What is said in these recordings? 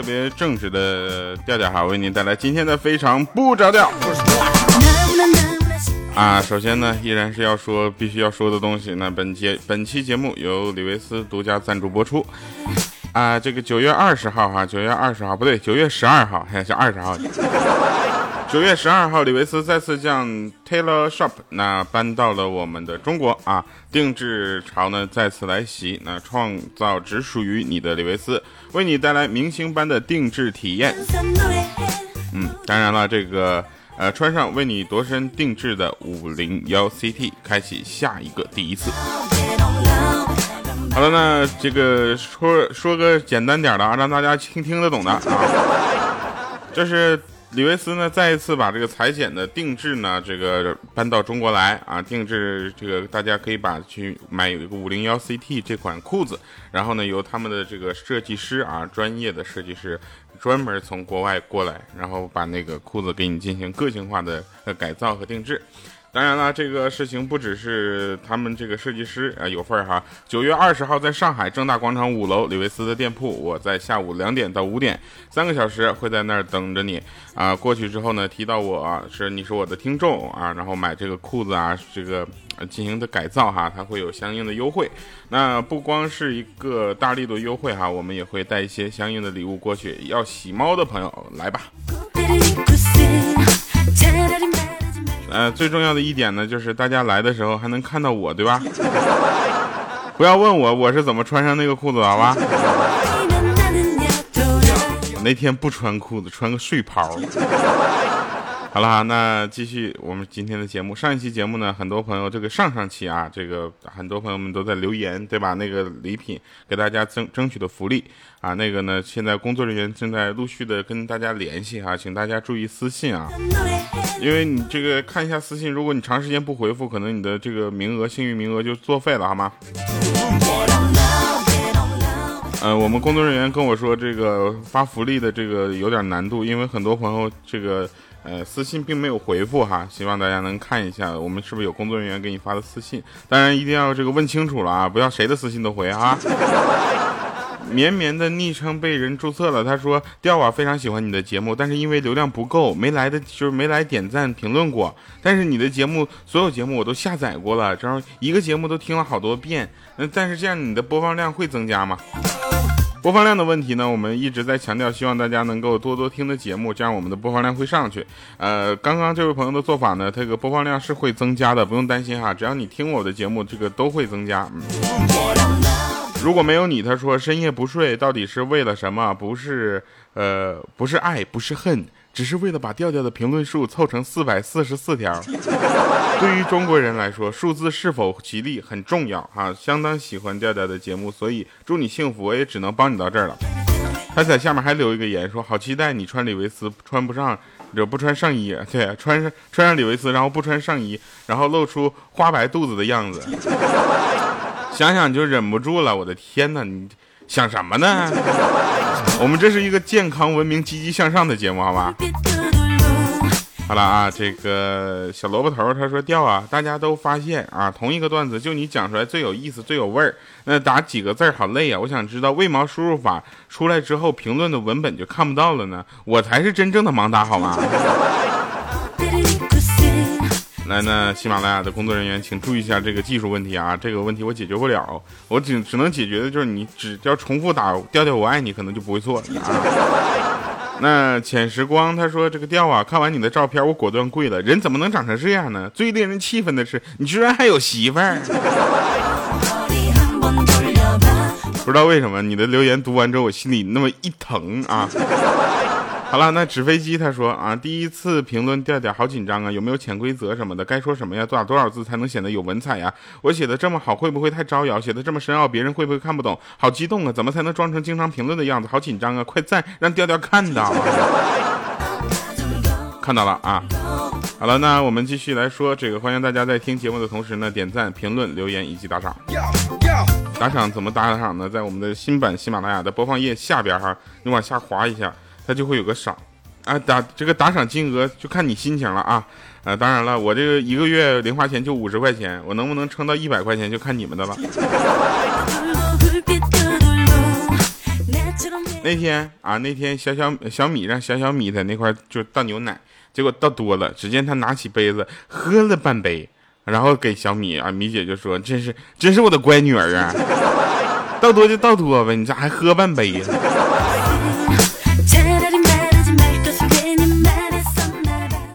特别正直的调调哈，为您带来今天的非常不着调。啊，首先呢，依然是要说必须要说的东西。那本节本期节目由李维斯独家赞助播出。啊，这个九月二十号哈，九月二十号不对，九月十二号还是二十号。九月十二号，李维斯再次将 Taylor Shop 那搬到了我们的中国啊，定制潮呢再次来袭，那创造只属于你的李维斯，为你带来明星般的定制体验。嗯，当然了，这个呃穿上为你度身定制的五零幺 CT，开启下一个第一次。好了，那这个说说个简单点的啊，让大家听听得懂的啊，这是。李维斯呢，再一次把这个裁剪的定制呢，这个搬到中国来啊，定制这个大家可以把去买有一个五零幺 CT 这款裤子，然后呢，由他们的这个设计师啊，专业的设计师专门从国外过来，然后把那个裤子给你进行个性化的呃改造和定制。当然了，这个事情不只是他们这个设计师啊有份儿哈。九月二十号，在上海正大广场五楼李维斯的店铺，我在下午两点到五点三个小时会在那儿等着你啊。过去之后呢，提到我是你是我的听众啊，然后买这个裤子啊，这个进行的改造哈，它会有相应的优惠。那不光是一个大力度优惠哈，我们也会带一些相应的礼物过去。要洗猫的朋友来吧。呃，最重要的一点呢，就是大家来的时候还能看到我，对吧？不要问我我是怎么穿上那个裤子的，好吧？那天不穿裤子，穿个睡袍。好了，那继续我们今天的节目。上一期节目呢，很多朋友这个上上期啊，这个很多朋友们都在留言，对吧？那个礼品给大家争争取的福利啊，那个呢，现在工作人员正在陆续的跟大家联系哈，请大家注意私信啊，因为你这个看一下私信，如果你长时间不回复，可能你的这个名额幸运名额就作废了，好吗？呃，我们工作人员跟我说，这个发福利的这个有点难度，因为很多朋友这个。呃，私信并没有回复哈，希望大家能看一下，我们是不是有工作人员给你发的私信？当然一定要这个问清楚了啊，不要谁的私信都回啊。绵绵的昵称被人注册了，他说：调啊，非常喜欢你的节目，但是因为流量不够，没来的就是没来点赞评论过。但是你的节目所有节目我都下载过了，然后一个节目都听了好多遍。那但是这样你的播放量会增加吗？播放量的问题呢，我们一直在强调，希望大家能够多多听的节目，这样我们的播放量会上去。呃，刚刚这位朋友的做法呢，这个播放量是会增加的，不用担心哈，只要你听我的节目，这个都会增加。嗯如果没有你，他说深夜不睡到底是为了什么？不是，呃，不是爱，不是恨。只是为了把调调的评论数凑成四百四十四条。对于中国人来说，数字是否吉利很重要哈，相当喜欢调调的节目，所以祝你幸福。我也只能帮你到这儿了。他在下面还留一个言，说好期待你穿李维斯穿不上，就不穿上衣，对，穿上穿上李维斯，然后不穿上衣，然后露出花白肚子的样子，想想就忍不住了。我的天哪，你。想什么呢？我们这是一个健康、文明、积极向上的节目，好吧？好了啊，这个小萝卜头他说掉啊，大家都发现啊，同一个段子就你讲出来最有意思、最有味儿。那打几个字好累啊！我想知道为毛输入法出来之后，评论的文本就看不到了呢？我才是真正的盲打，好吗？来，那喜马拉雅的工作人员，请注意一下这个技术问题啊！这个问题我解决不了，我只只能解决的就是你只要重复打调调我爱你，可能就不会错了啊。那浅时光他说这个调啊，看完你的照片，我果断跪了。人怎么能长成这样呢？最令人气愤的是，你居然还有媳妇儿！不知道为什么你的留言读完之后，我心里那么一疼啊！好了，那纸飞机他说啊，第一次评论调调好紧张啊，有没有潜规则什么的？该说什么呀？多少多少字才能显得有文采呀？我写的这么好，会不会太招摇？写的这么深奥，别人会不会看不懂？好激动啊！怎么才能装成经常评论的样子？好紧张啊！快赞，让调调看到。看到了啊。好了，那我们继续来说这个，欢迎大家在听节目的同时呢，点赞、评论、留言以及打赏。打赏怎么打赏呢？在我们的新版喜马拉雅的播放页下边哈，你往下滑一下。他就会有个赏，啊打这个打赏金额就看你心情了啊，呃当然了，我这个一个月零花钱就五十块钱，我能不能撑到一百块钱就看你们的了。那天啊，那天小小小米让小小米在那块就倒牛奶，结果倒多了，只见他拿起杯子喝了半杯，然后给小米啊，米姐就说：“真是真是我的乖女儿啊，倒多就倒多呗，你咋还喝半杯呀？”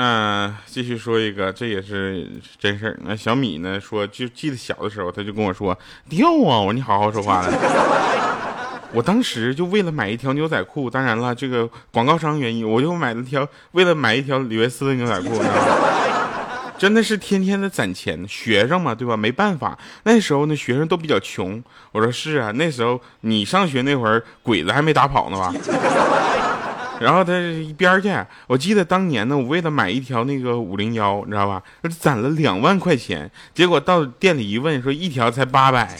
嗯，继续说一个，这也是真事儿。那小米呢说，就记得小的时候，他就跟我说掉啊，我说你好好说话了。我当时就为了买一条牛仔裤，当然了，这个广告商原因，我就买了条，为了买一条李维斯的牛仔裤，真的是天天的攒钱。学生嘛，对吧？没办法，那时候呢，学生都比较穷。我说是啊，那时候你上学那会儿，鬼子还没打跑呢吧？然后他一边去，我记得当年呢，我为了买一条那个五零幺，你知道吧？攒了两万块钱，结果到店里一问，说一条才八百。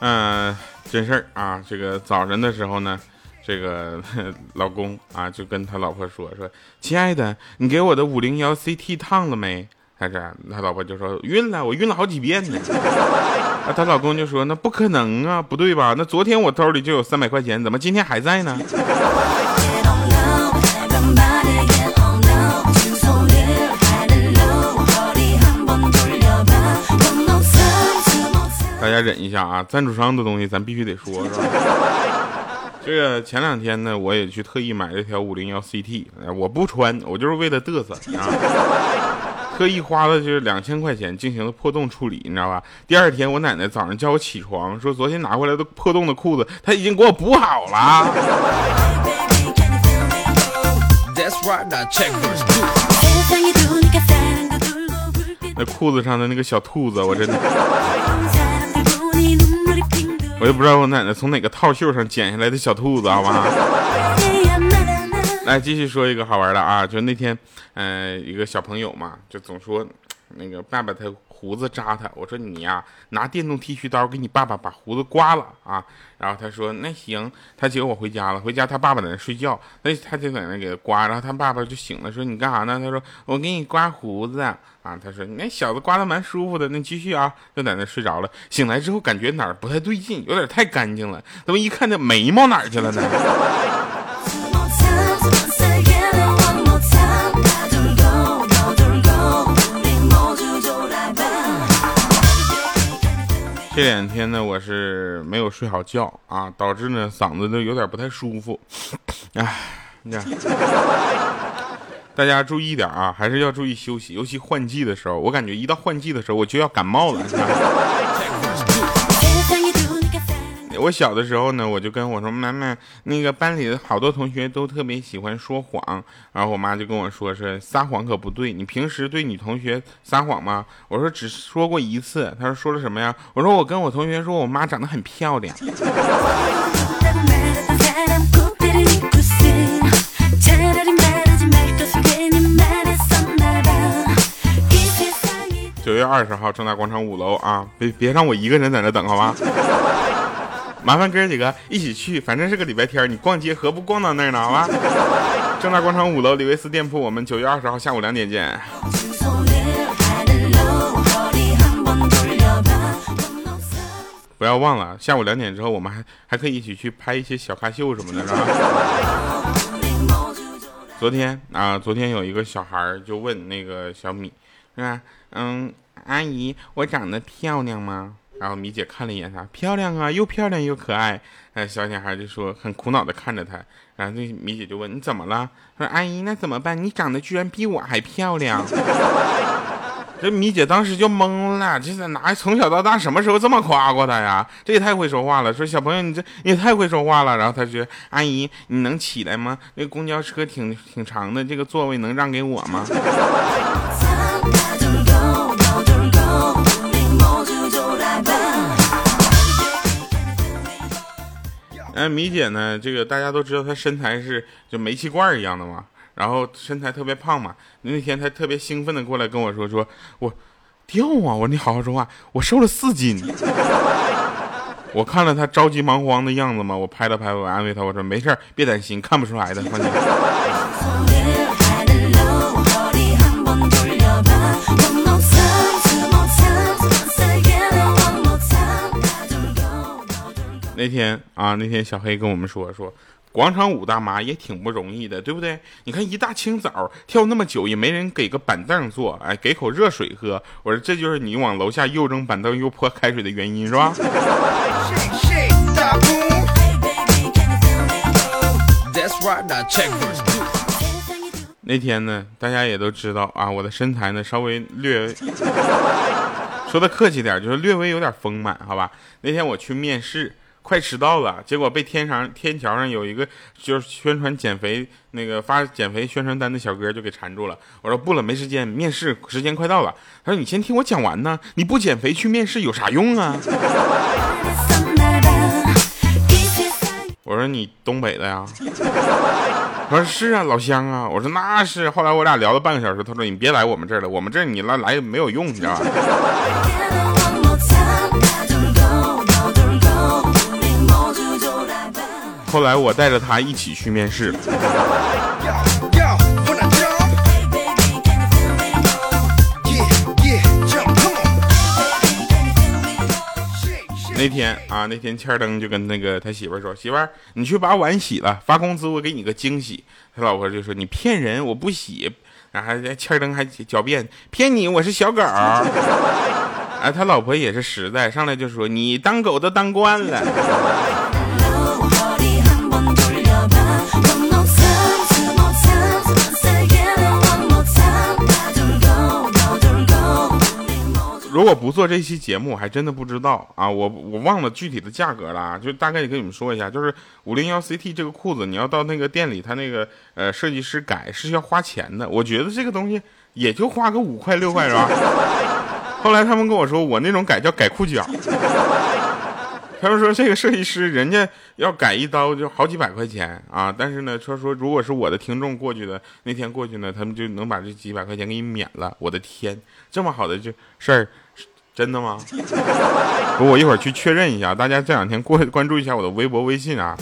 嗯，真事儿啊！这个早晨的时候呢，这个 老公啊就跟他老婆说说：“亲爱的，你给我的五零幺 CT 烫了没？”他这，他老婆就说晕了，我晕了好几遍呢。啊，她老公就说那不可能啊，不对吧？那昨天我兜里就有三百块钱，怎么今天还在呢？大家忍一下啊，赞助商的东西咱必须得说，是吧？这个前两天呢，我也去特意买了条五零幺 CT，我不穿，我就是为了嘚瑟啊。特意花了就是两千块钱进行了破洞处理，你知道吧？第二天我奶奶早上叫我起床，说昨天拿回来的破洞的裤子，她已经给我补好了。那裤子上的那个小兔子，我真的，我也不知道我奶奶从哪个套袖上剪下来的小兔子，好吧？来继续说一个好玩的啊，就那天，嗯，一个小朋友嘛，就总说，那个爸爸他胡子扎他，我说你呀，拿电动剃须刀给你爸爸把胡子刮了啊，然后他说那行，他接我回家了，回家他爸爸在那睡觉，那他就在那给他刮，然后他爸爸就醒了，说你干啥呢？他说我给你刮胡子啊，他说你那小子刮的蛮舒服的，那继续啊，就在那睡着了，醒来之后感觉哪儿不太对劲，有点太干净了，怎么一看这眉毛哪儿去了呢？这两天呢，我是没有睡好觉啊，导致呢嗓子都有点不太舒服。哎，大家注意点啊，还是要注意休息，尤其换季的时候，我感觉一到换季的时候，我就要感冒了。我小的时候呢，我就跟我说妈妈，那个班里的好多同学都特别喜欢说谎，然后我妈就跟我说是撒谎可不对，你平时对女同学撒谎吗？我说只说过一次，她说说了什么呀？我说我跟我同学说我妈长得很漂亮。九月二十号，正大广场五楼啊，别别让我一个人在那等，好吧？麻烦哥几个一起去，反正是个礼拜天，你逛街何不逛到那儿呢？好吧，正大广场五楼李维斯店铺，我们九月二十号下午两点见。不要忘了，下午两点之后，我们还还可以一起去拍一些小咖秀什么的，是吧？昨天啊，昨天有一个小孩就问那个小米，是吧？嗯，阿姨，我长得漂亮吗？然后米姐看了一眼她，漂亮啊，又漂亮又可爱。哎，小女孩就说很苦恼的看着她。然后那米姐就问你怎么了？说阿姨那怎么办？你长得居然比我还漂亮。这米姐当时就懵了，这是哪从小到大什么时候这么夸过她呀？这也太会说话了。说小朋友你这你也太会说话了。然后她说阿姨你能起来吗？那公交车挺挺长的，这个座位能让给我吗？哎，米姐呢？这个大家都知道，她身材是就煤气罐一样的嘛，然后身材特别胖嘛。那天她特别兴奋的过来跟我说：“说我掉啊！”我说：“你好好说话，我瘦了四斤。”我看了她着急忙慌的样子嘛，我拍了拍我安慰她，我说：“没事别担心，看不出来的，放心。”那天啊，那天小黑跟我们说说，广场舞大妈也挺不容易的，对不对？你看一大清早跳那么久，也没人给个板凳坐，哎，给口热水喝。我说这就是你往楼下又扔板凳又泼开水的原因，是吧？那天呢，大家也都知道啊，我的身材呢稍微略，说的客气点，就是略微有点丰满，好吧？那天我去面试。快迟到了，结果被天上天桥上有一个就是宣传减肥那个发减肥宣传单的小哥就给缠住了。我说不了，没时间，面试时间快到了。他说你先听我讲完呢，你不减肥去面试有啥用啊？我说你东北的呀？他说是啊，老乡啊。我说那是。后来我俩聊了半个小时，他说你别来我们这儿了，我们这儿你来来没有用，你知道吧？后来我带着他一起去面试。那天啊，那天千灯就跟那个他媳妇说：“媳妇儿，你去把碗洗了，发工资我给你个惊喜。”他老婆就说：“你骗人，我不洗。”然后千灯还狡辩：“骗你，我是小狗。”哎，他老婆也是实在，上来就说：“你当狗都当惯了。”如果不做这期节目，我还真的不知道啊！我我忘了具体的价格了，就大概也跟你们说一下，就是五零幺 CT 这个裤子，你要到那个店里，他那个呃设计师改是要花钱的。我觉得这个东西也就花个五块六块是吧？后来他们跟我说，我那种改叫改裤脚。他们说这个设计师人家要改一刀就好几百块钱啊，但是呢，他说如果是我的听众过去的那天过去呢，他们就能把这几百块钱给你免了。我的天，这么好的这事儿。真的吗？不，我一会儿去确认一下。大家这两天过关注一下我的微博、微信啊。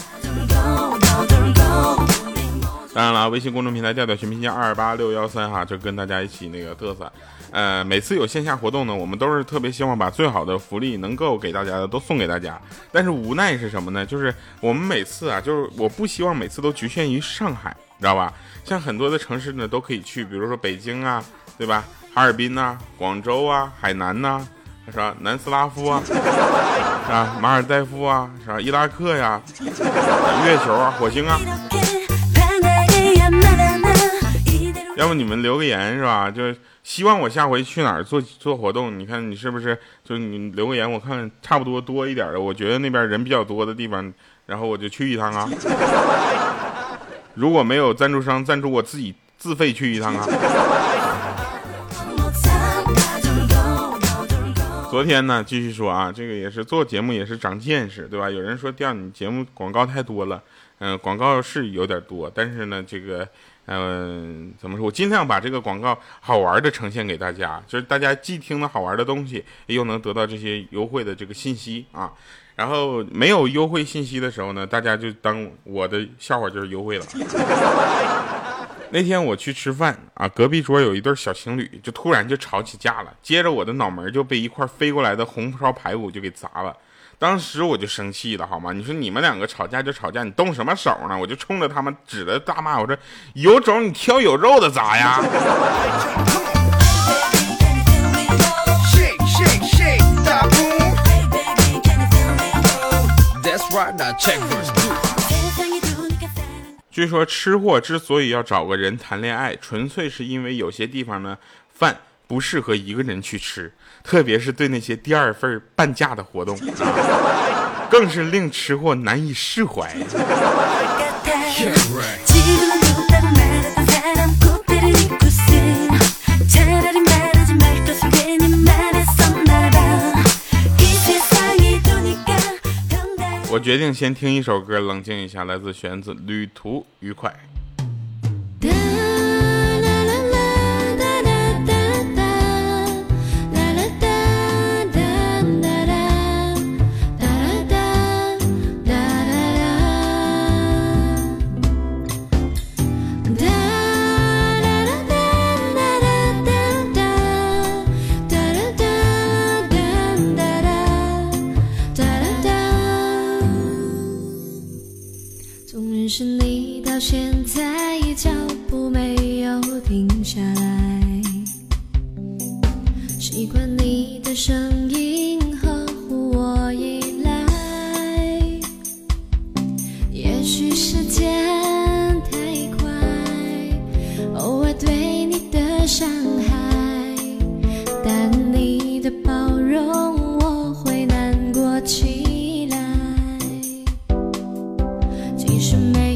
当然了，微信公众平台调调全拼加二八六幺三哈，就跟大家一起那个嘚瑟。呃，每次有线下活动呢，我们都是特别希望把最好的福利能够给大家的都送给大家。但是无奈是什么呢？就是我们每次啊，就是我不希望每次都局限于上海，知道吧？像很多的城市呢都可以去，比如说北京啊，对吧？哈尔滨呐，广州啊，海南呐。啥南斯拉夫啊，啊马尔代夫啊，啥伊拉克呀，月球啊，火星啊。要不你们留个言是吧？就希望我下回去哪儿做做活动，你看你是不是？就你留个言，我看差不多多一点的，我觉得那边人比较多的地方，然后我就去一趟啊。如果没有赞助商赞助，我自己自费去一趟啊。昨天呢，继续说啊，这个也是做节目也是长见识，对吧？有人说调你节目广告太多了，嗯，广告是有点多，但是呢，这个，嗯，怎么说？我尽量把这个广告好玩的呈现给大家，就是大家既听了好玩的东西，又能得到这些优惠的这个信息啊。然后没有优惠信息的时候呢，大家就当我的笑话就是优惠了。那天我去吃饭啊，隔壁桌有一对小情侣，就突然就吵起架了。接着我的脑门就被一块飞过来的红烧排骨就给砸了。当时我就生气了，好吗？你说你们两个吵架就吵架，你动什么手呢？我就冲着他们指着大骂，我说有种你挑有肉的砸呀！据说吃货之所以要找个人谈恋爱，纯粹是因为有些地方呢饭不适合一个人去吃，特别是对那些第二份半价的活动，更是令吃货难以释怀。我决定先听一首歌，冷静一下。来自玄子，《旅途愉快》。其实没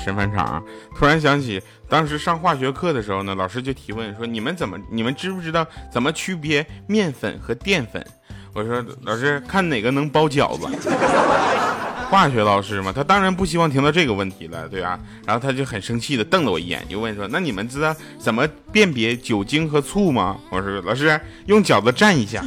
别正直的神返场。突然想起，当时上化学课的时候呢，老师就提问说：“你们怎么，你们知不知道怎么区别面粉和淀粉？”我说：“老师，看哪个能包饺子。”化学老师嘛，他当然不希望听到这个问题了，对吧？然后他就很生气的瞪了我一眼，就问说：“那你们知道怎么辨别酒精和醋吗？”我说：“老师，用饺子蘸一下。”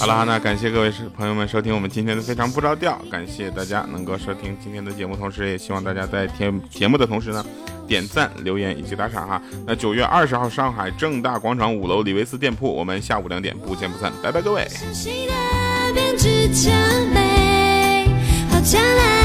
好了，那感谢各位朋友们收听我们今天的非常不着调，感谢大家能够收听今天的节目，同时也希望大家在听节目的同时呢，点赞、留言以及打赏哈。那九月二十号，上海正大广场五楼李维斯店铺，我们下午两点不见不散，拜拜各位。相信的编织将美，好将来。